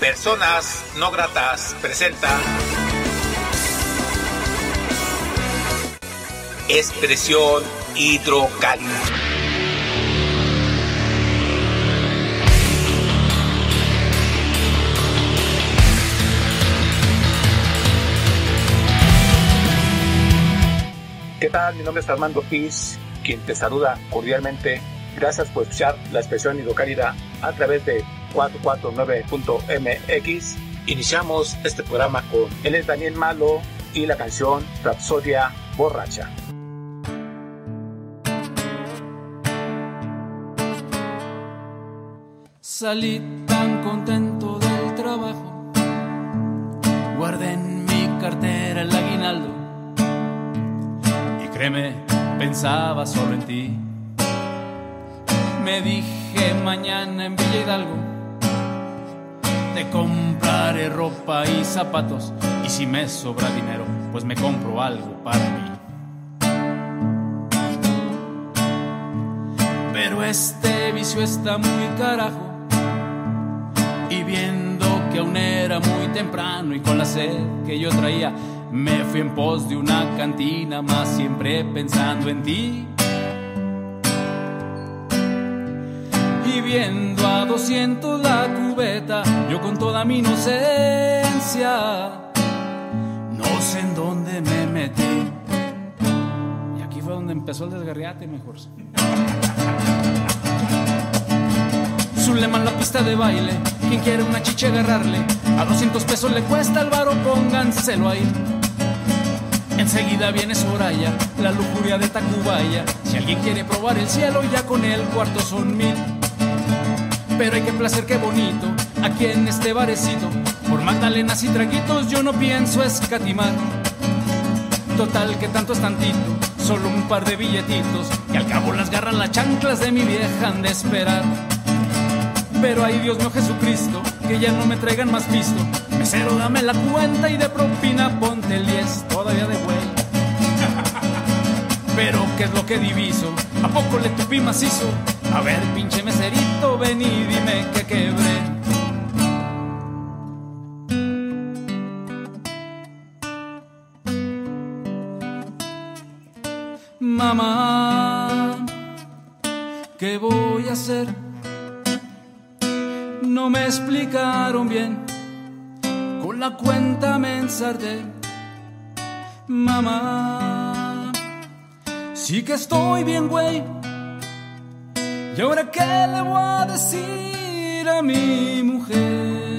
Personas no gratas presenta expresión hidrocálida. ¿Qué tal? Mi nombre es Armando Piz, quien te saluda cordialmente. Gracias por escuchar la expresión hidrocálida a través de 449.mx. Iniciamos este programa con Él es Daniel Malo y la canción Rapsodia Borracha. Salí tan contento del trabajo, guardé en mi cartera el aguinaldo y créeme, pensaba solo en ti. Me dije mañana en Villa Hidalgo, te compraré ropa y zapatos y si me sobra dinero, pues me compro algo para mí. Pero este vicio está muy carajo y viendo que aún era muy temprano y con la sed que yo traía, me fui en pos de una cantina, más siempre pensando en ti. Y viendo a 200 la cubeta, yo con toda mi inocencia, no sé en dónde me metí. Y aquí fue donde empezó el desgarriate, mejor. Zuleman la pista de baile. Quien quiere una chicha agarrarle, a 200 pesos le cuesta el varo, pónganselo ahí. Enseguida viene Soraya, la lujuria de Tacubaya. Si alguien quiere probar el cielo, ya con el cuarto son mil. Pero hay que placer, qué bonito, aquí en este barecito. Por magdalenas y traguitos yo no pienso escatimar. Total que tanto es tantito, solo un par de billetitos. Que al cabo las garras las chanclas de mi vieja han de esperar. Pero ay Dios mío Jesucristo, que ya no me traigan más pisto. Mesero, dame la cuenta y de propina ponte el 10, todavía de güey. Pero ¿qué es lo que diviso? ¿A poco le tupí macizo? A ver, pinche meserito, ven y dime que quebré. Mamá, ¿qué voy a hacer? no me explicaron bien. Con la cuenta me ensarté. Mamá, sí que estoy bien, güey. ¿Y ahora qué le voy a decir a mi mujer?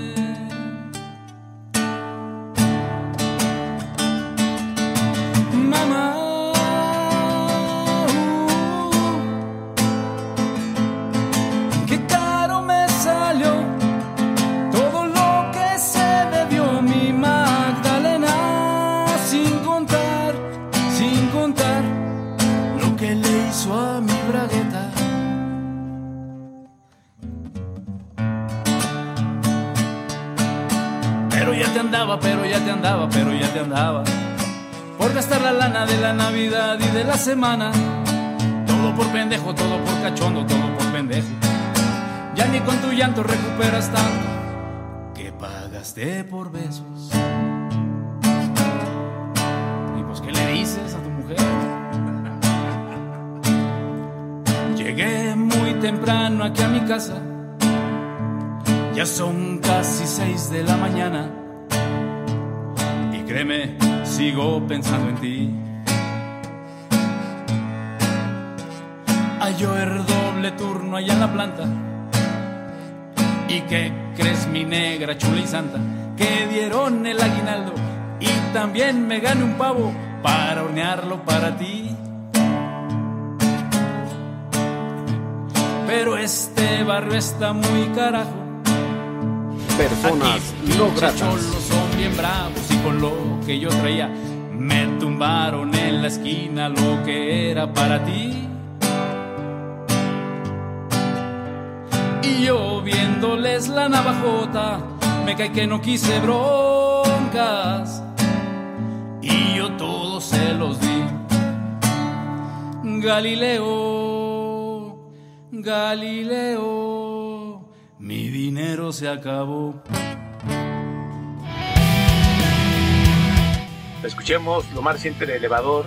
Pero ya te andaba, pero ya te andaba. Por gastar la lana de la Navidad y de la semana. Todo por pendejo, todo por cachondo, todo por pendejo. Ya ni con tu llanto recuperas tanto que pagaste por besos. Y pues, ¿qué le dices a tu mujer? Llegué muy temprano aquí a mi casa. Ya son casi seis de la mañana. Créeme, sigo pensando en ti. Hay el doble turno allá en la planta. ¿Y qué crees, mi negra, chula y santa? Que dieron el aguinaldo y también me gané un pavo para hornearlo para ti. Pero este barrio está muy carajo. Personas Aquí, no gratas. Bien bravos y con lo que yo traía me tumbaron en la esquina lo que era para ti. Y yo viéndoles la navajota, me cae que no quise broncas. Y yo todos se los di. Galileo, Galileo, mi dinero se acabó. Escuchemos lo más reciente de Elevador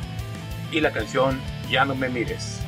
y la canción Ya no me mires.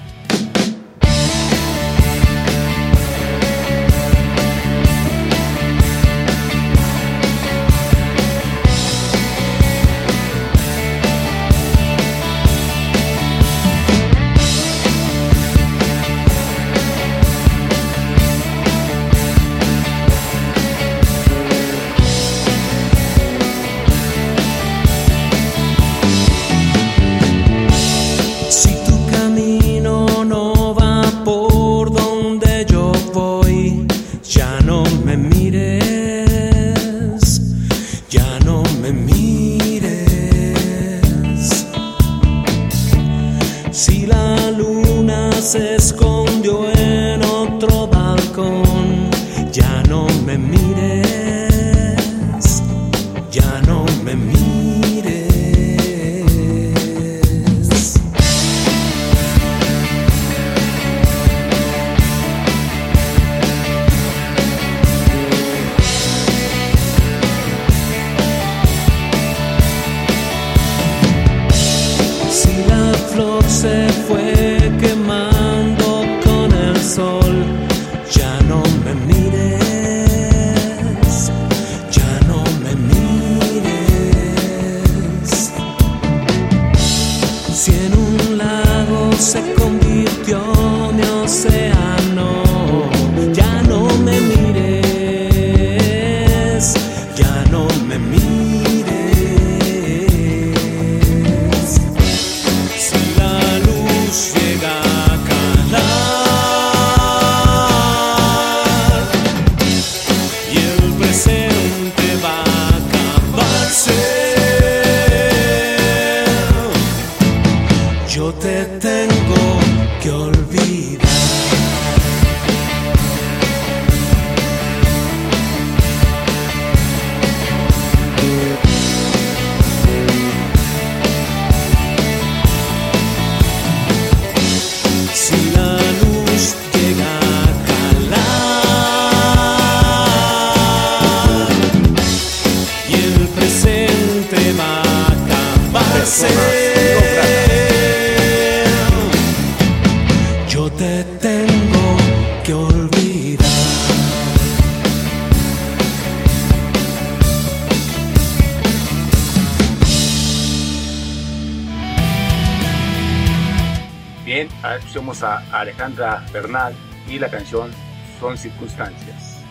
Escuchamos a Alejandra Bernal y la canción Son Circunstancias.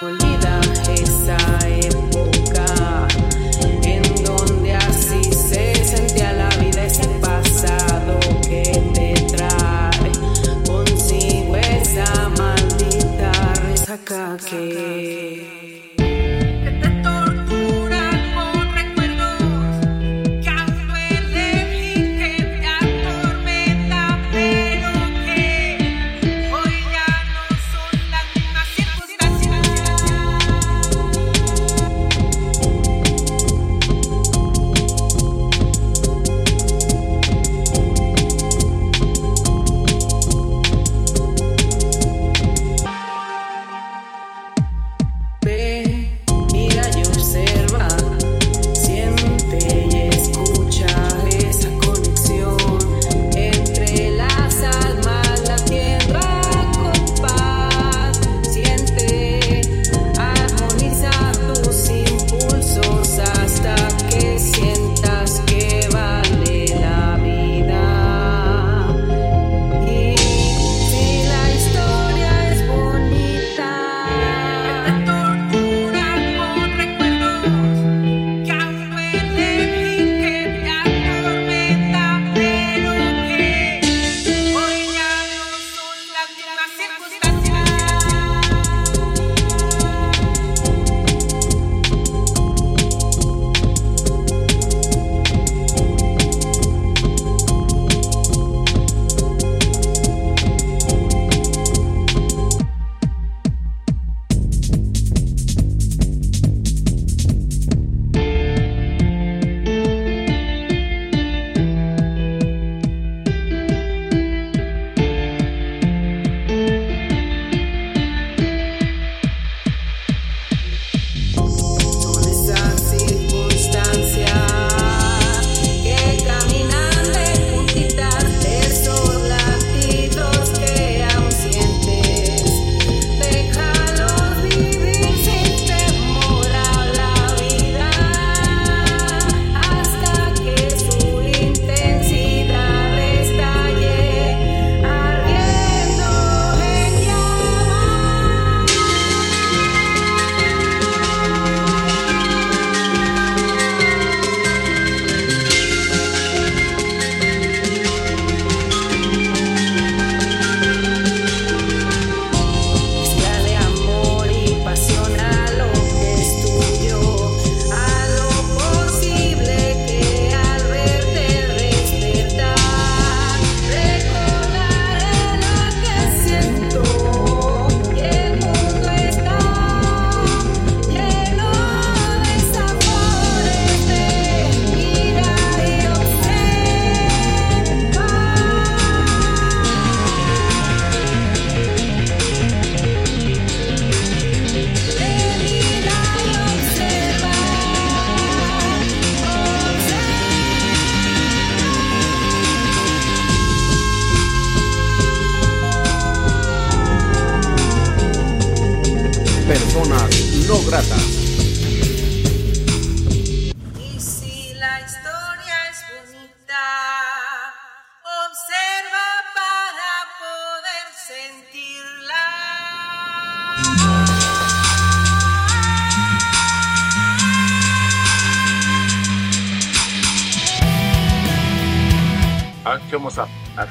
Olvida esa época en donde así se sentía la vida, ese pasado que te trae consigo esa maldita resaca que.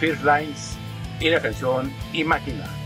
First Lines y la canción Imagina.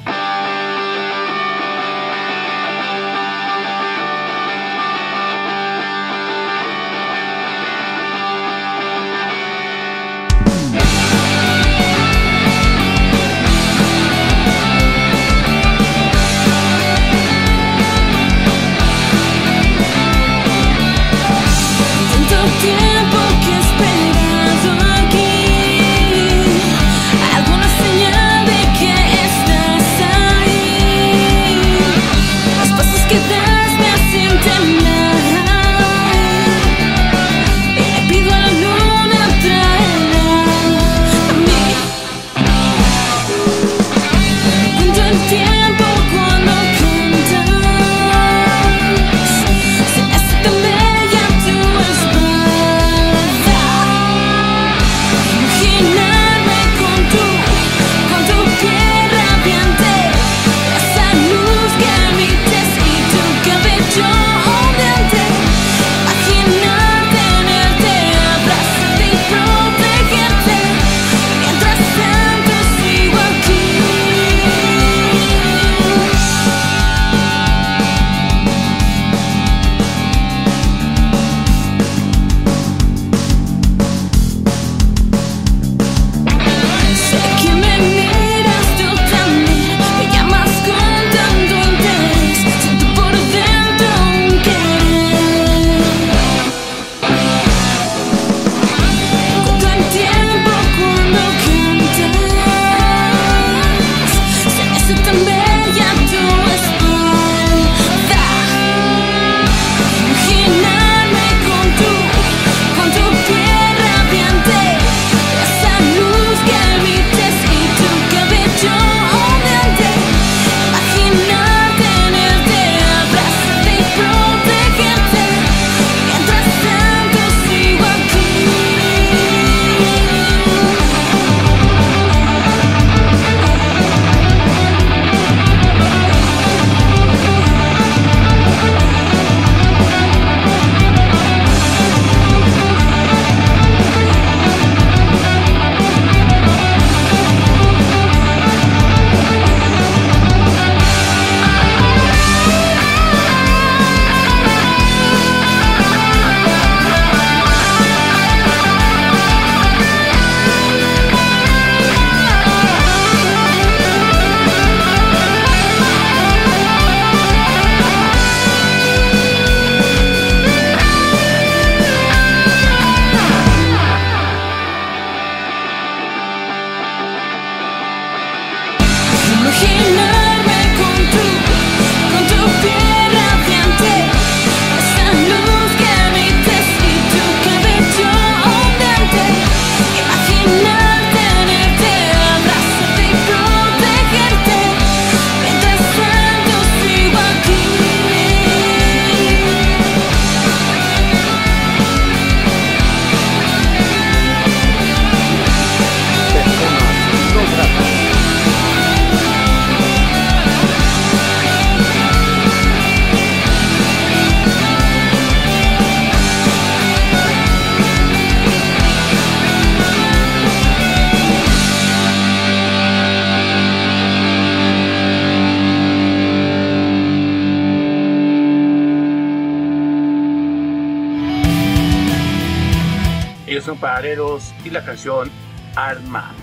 Alma.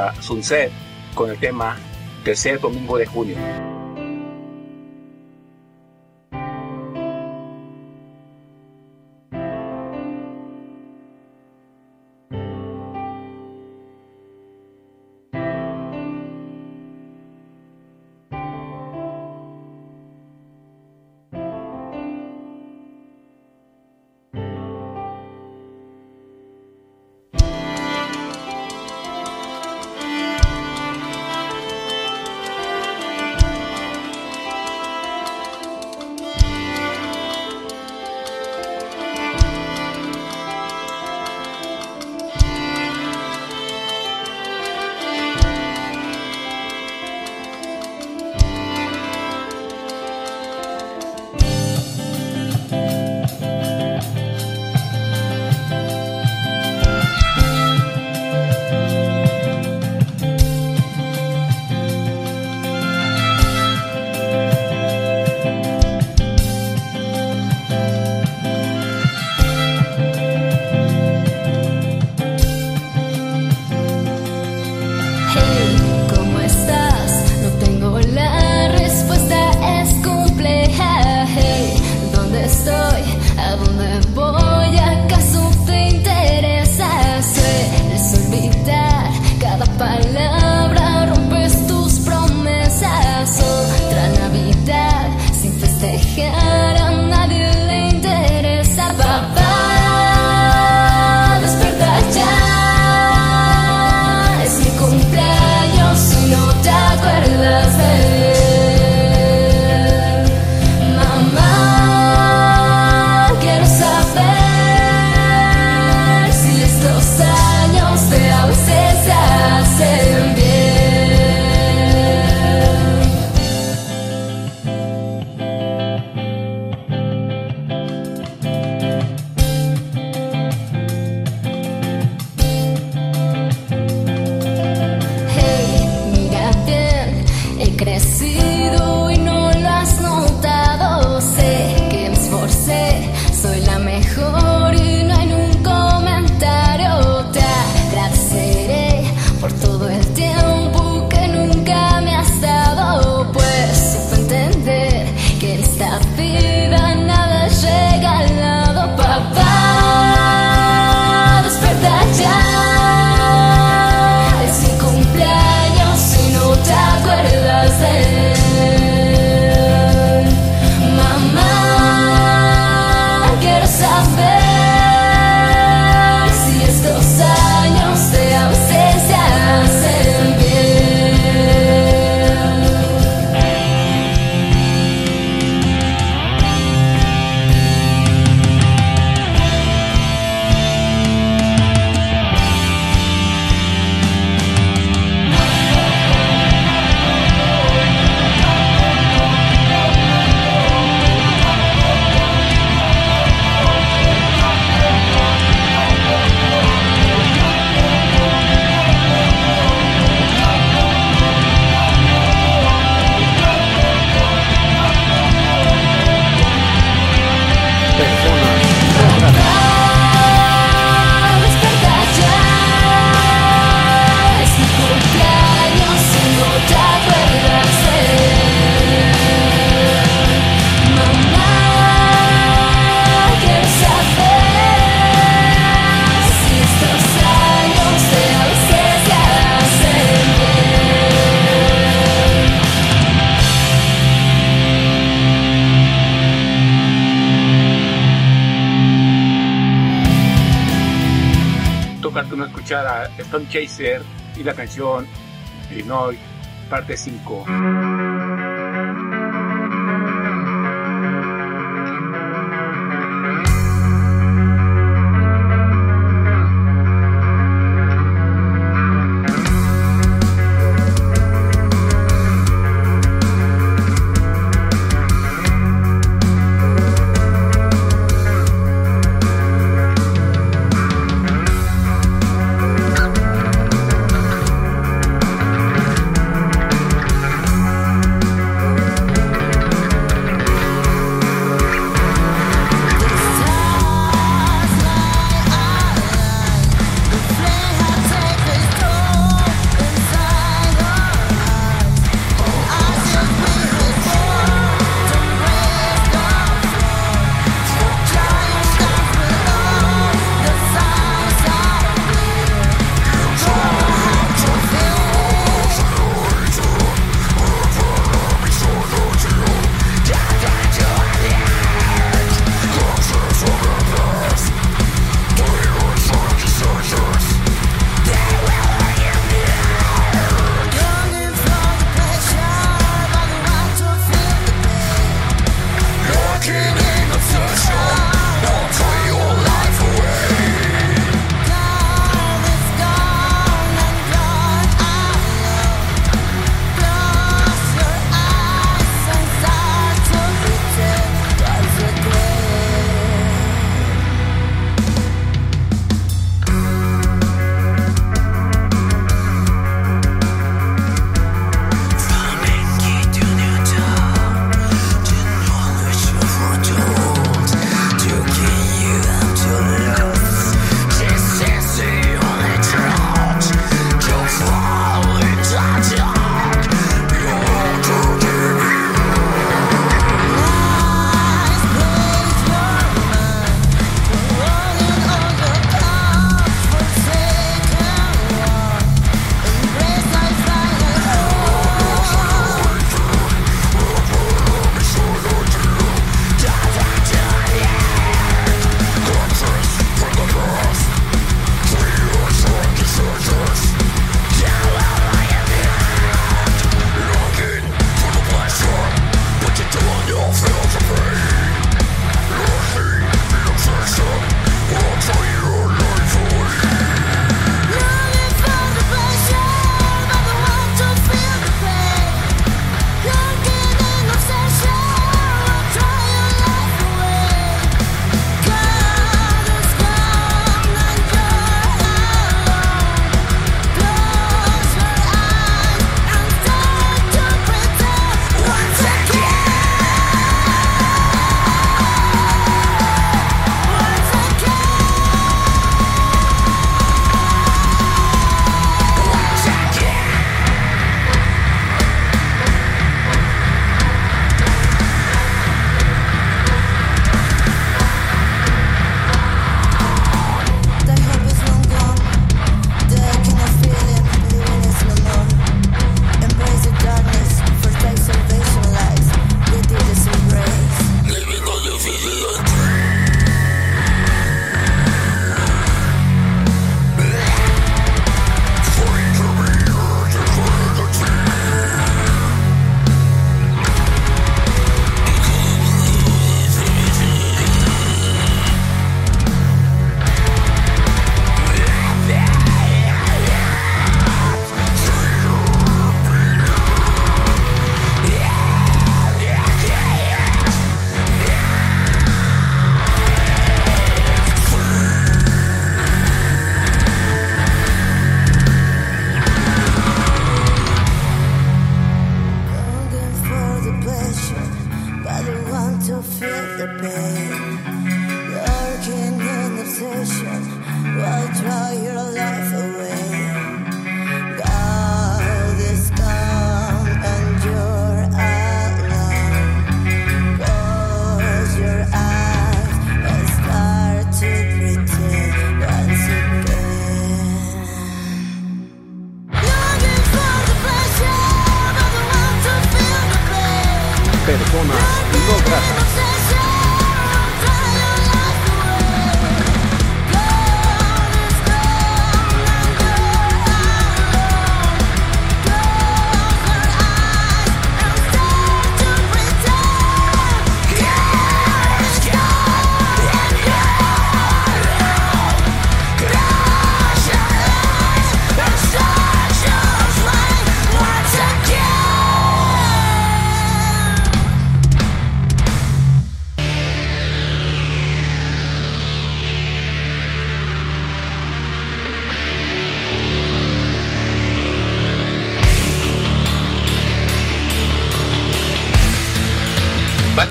a Sunset con el tema Tercer Domingo de Junio. a Stone Chaser y la canción Illinois, parte 5.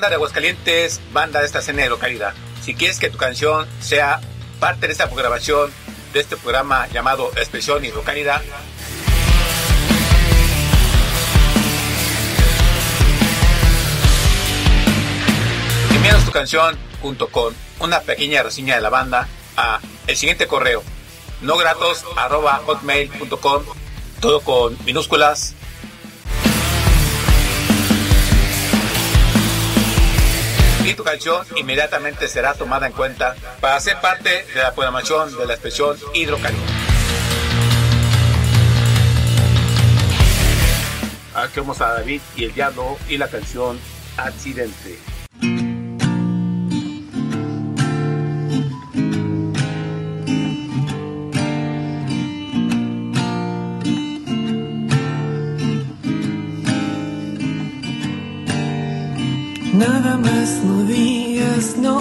De Aguascalientes, banda de esta escena de localidad. Si quieres que tu canción sea parte de esta grabación de este programa llamado Expresión y Localidad, envíanos tu canción junto con una pequeña reseña de la banda a el siguiente correo nogratos@hotmail.com todo con minúsculas y tu canción inmediatamente será tomada en cuenta para ser parte de la programación de la expresión hidrocalidad. Aquí vamos a David y el diablo y la canción Accidente. Nada más no digas no.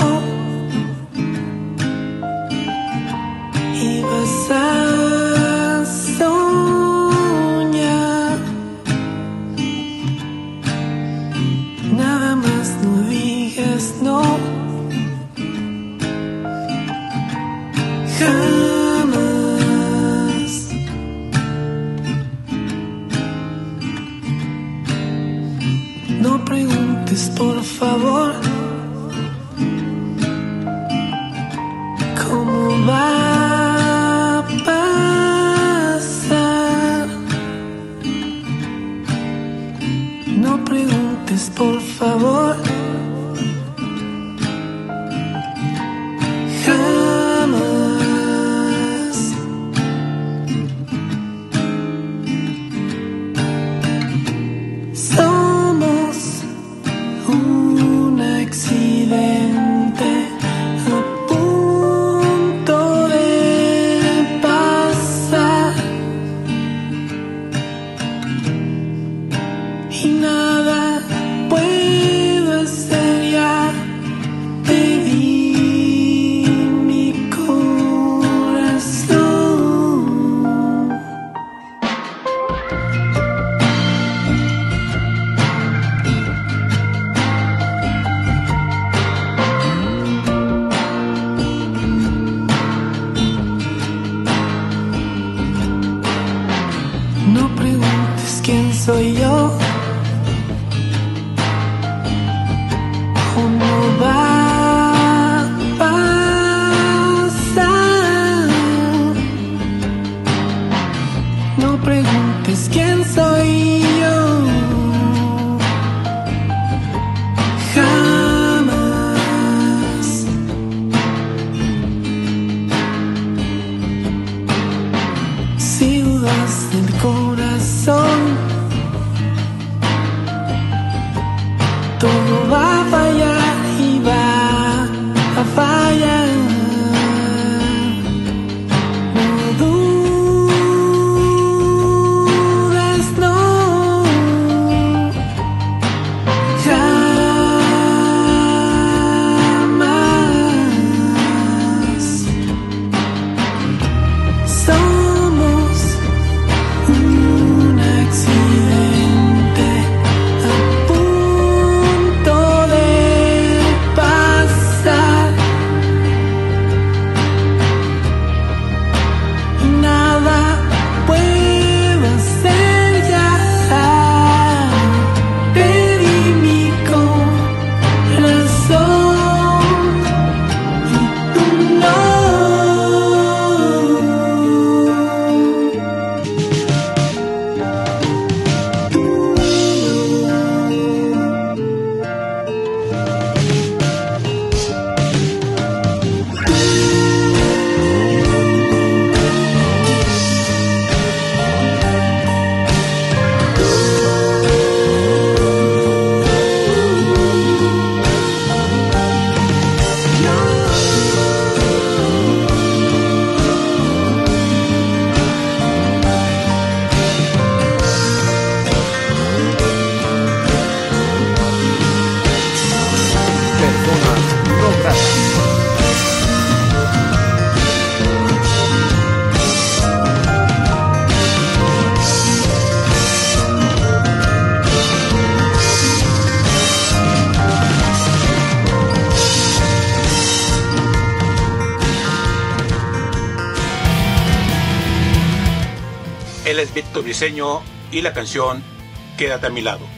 Y vas a soñar. Nada más no digas no. Jamás. Todo va a fallar y es Víctor Briseño y la canción Quédate a mi lado.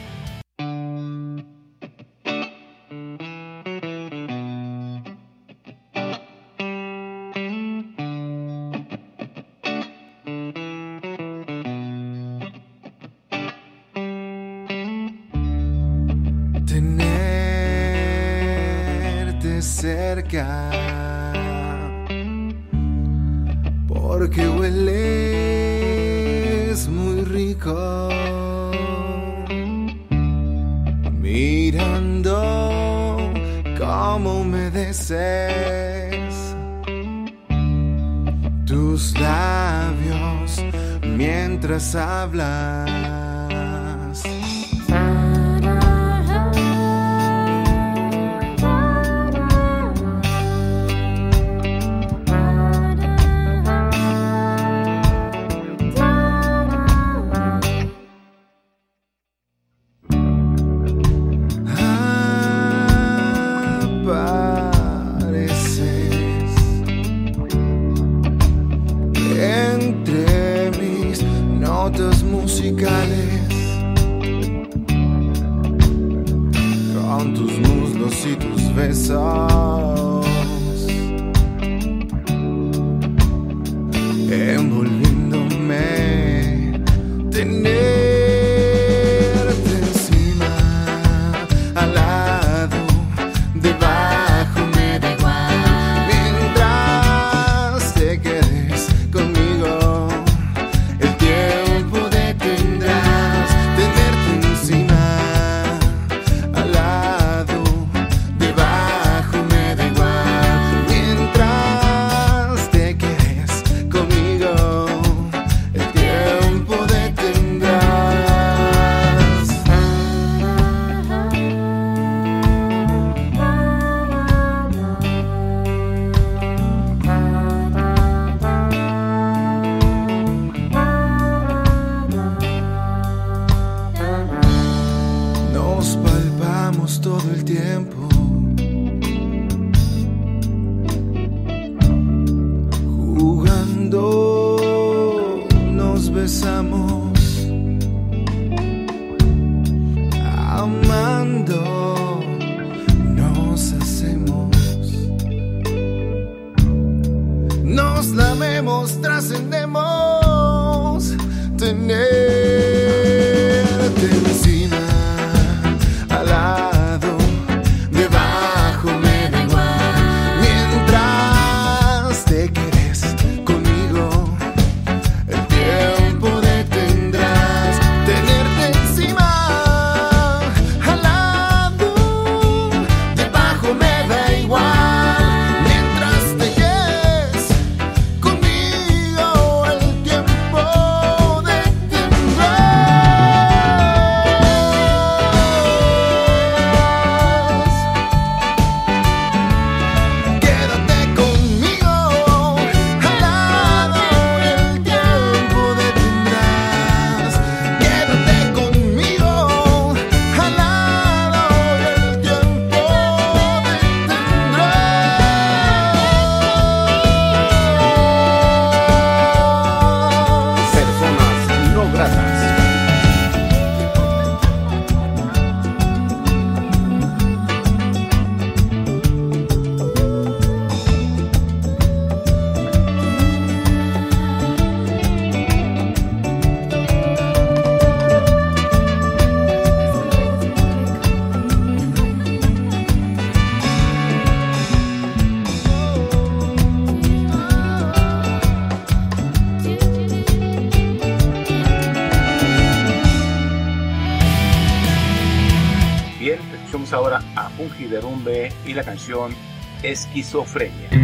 Esquizofrenia.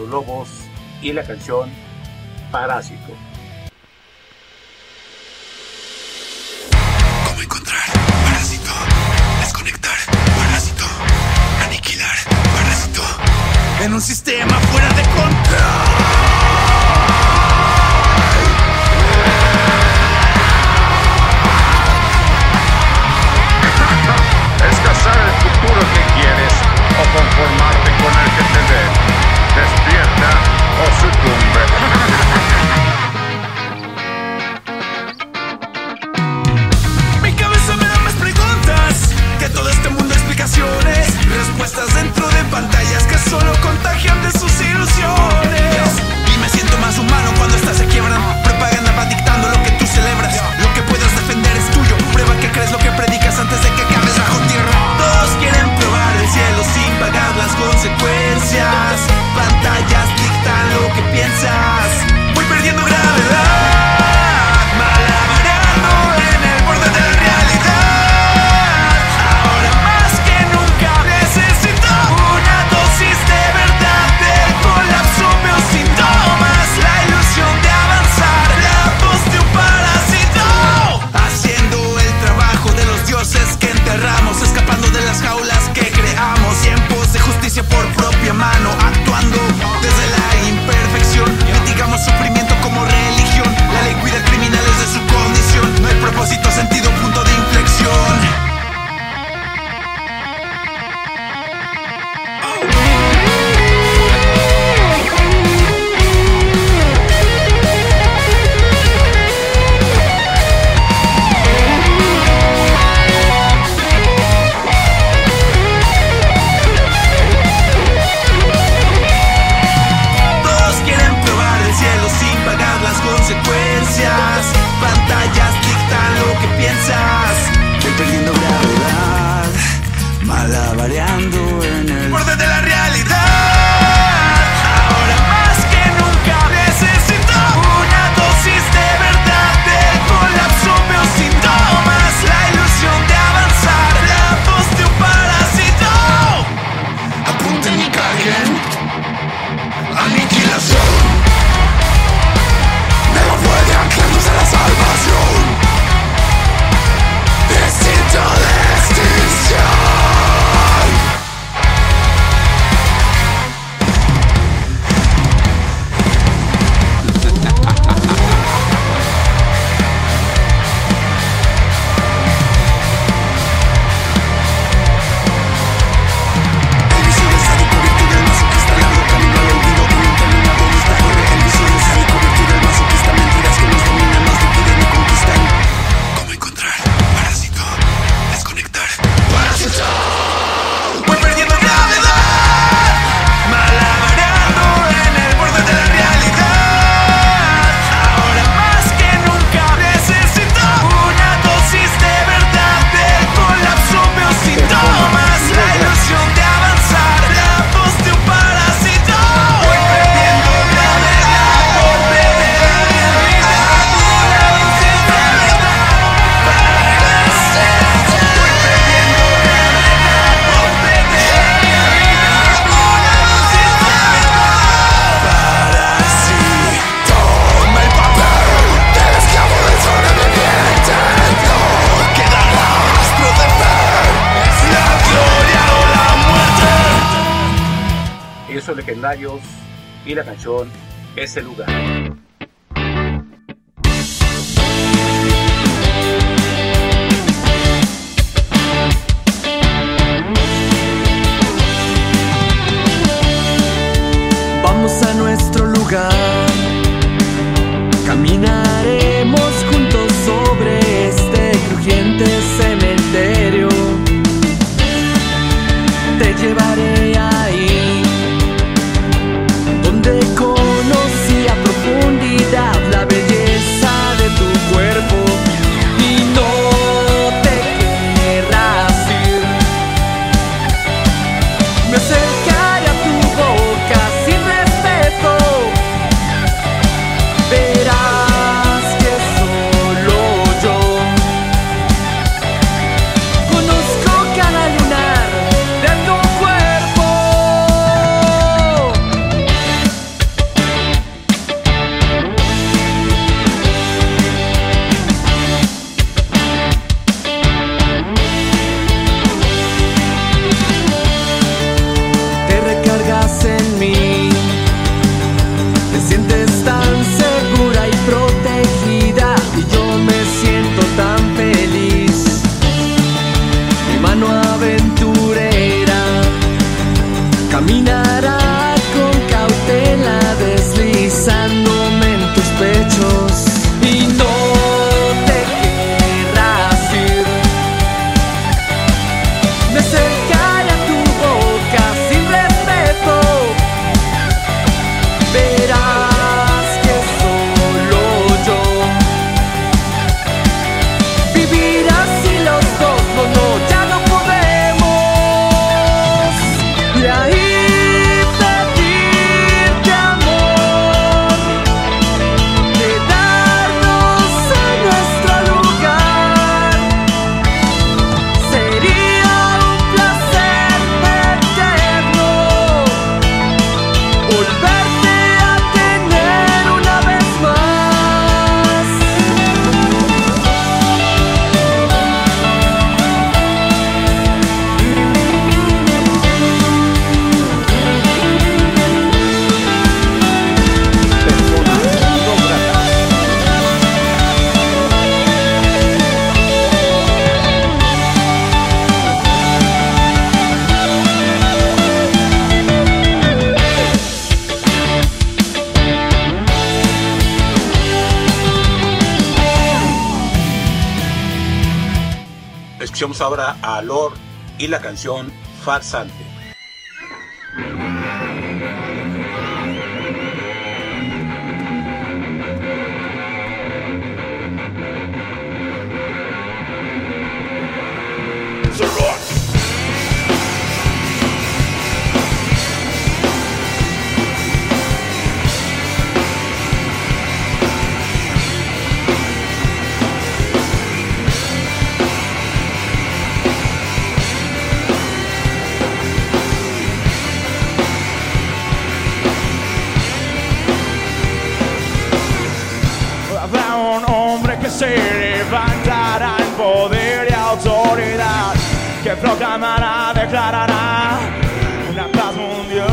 Lobos y la canción Es el lugar. Escuchemos ahora a Lord y la canción Farsante. Proclamará, declarará una paz mundial.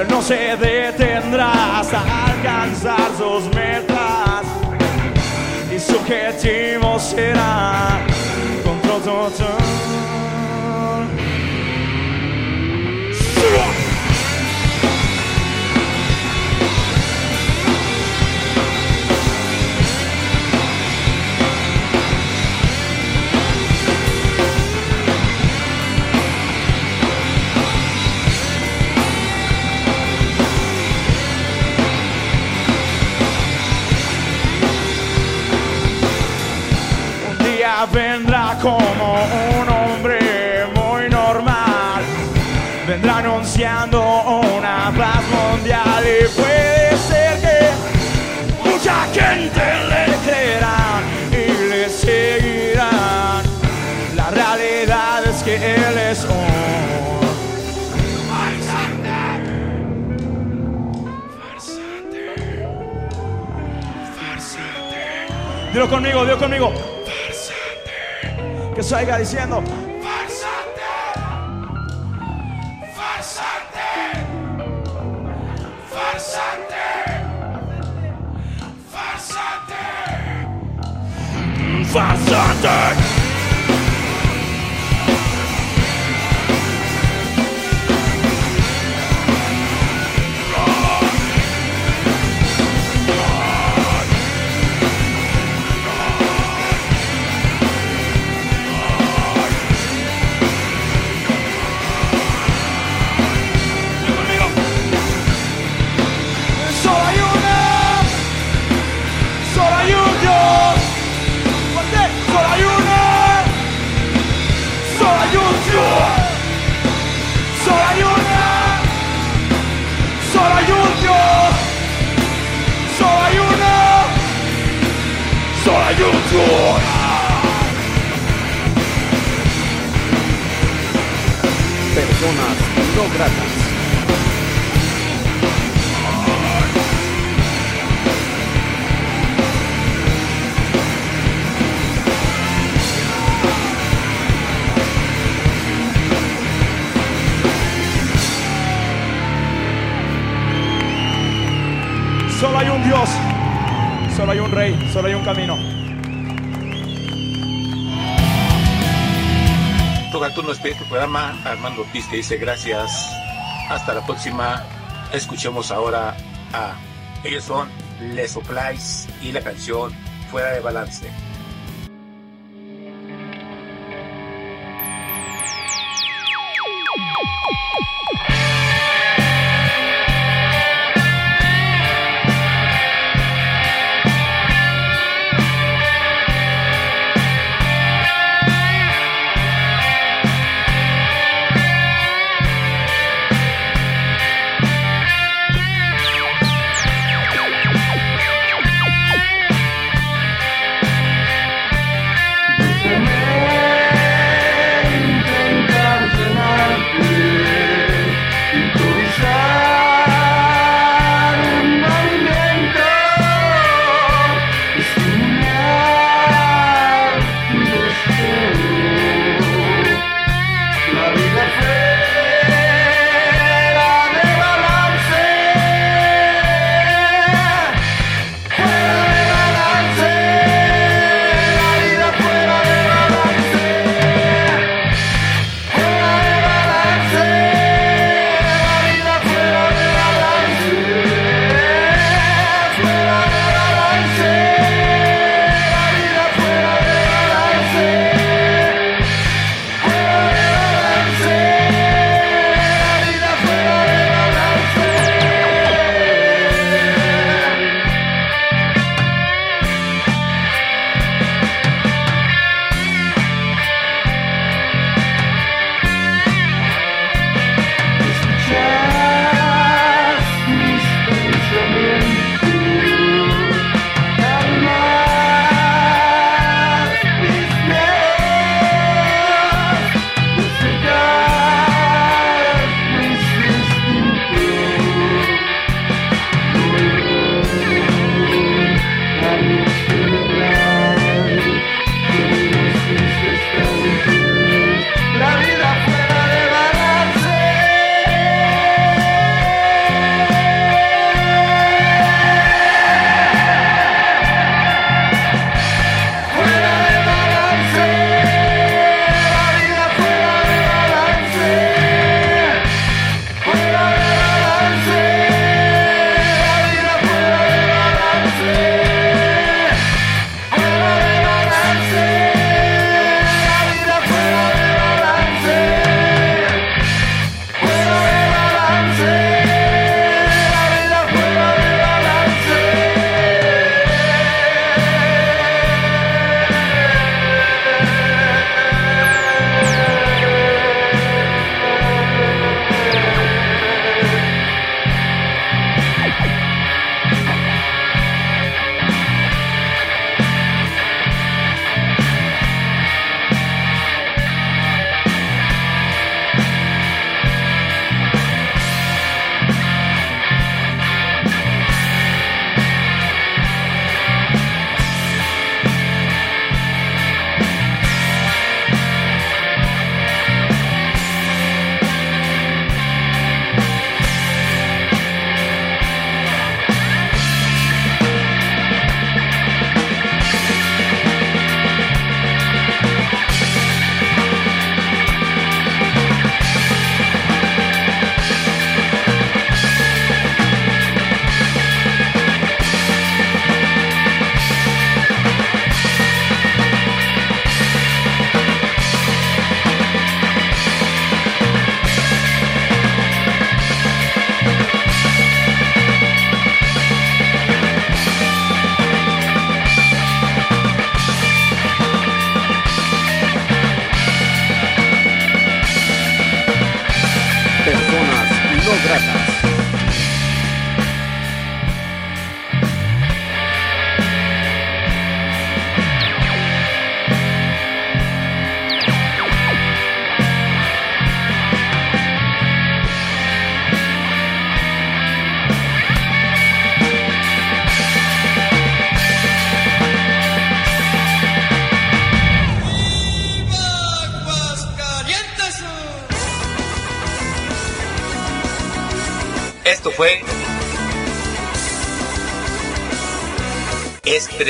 Él no se detendrá hasta alcanzar sus metas y su objetivo será control total. Dilo conmigo, dilo conmigo. Que salga diciendo. Farsante. Solo Personas no gratas. Solo hay un Dios, solo hay un rey, solo hay un camino. Tú nos pide tu programa. Armando Ortiz te dice gracias. Hasta la próxima. Escuchemos ahora a ellos son Les Supplies y la canción Fuera de Balance.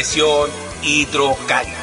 Expresión hidrocálica.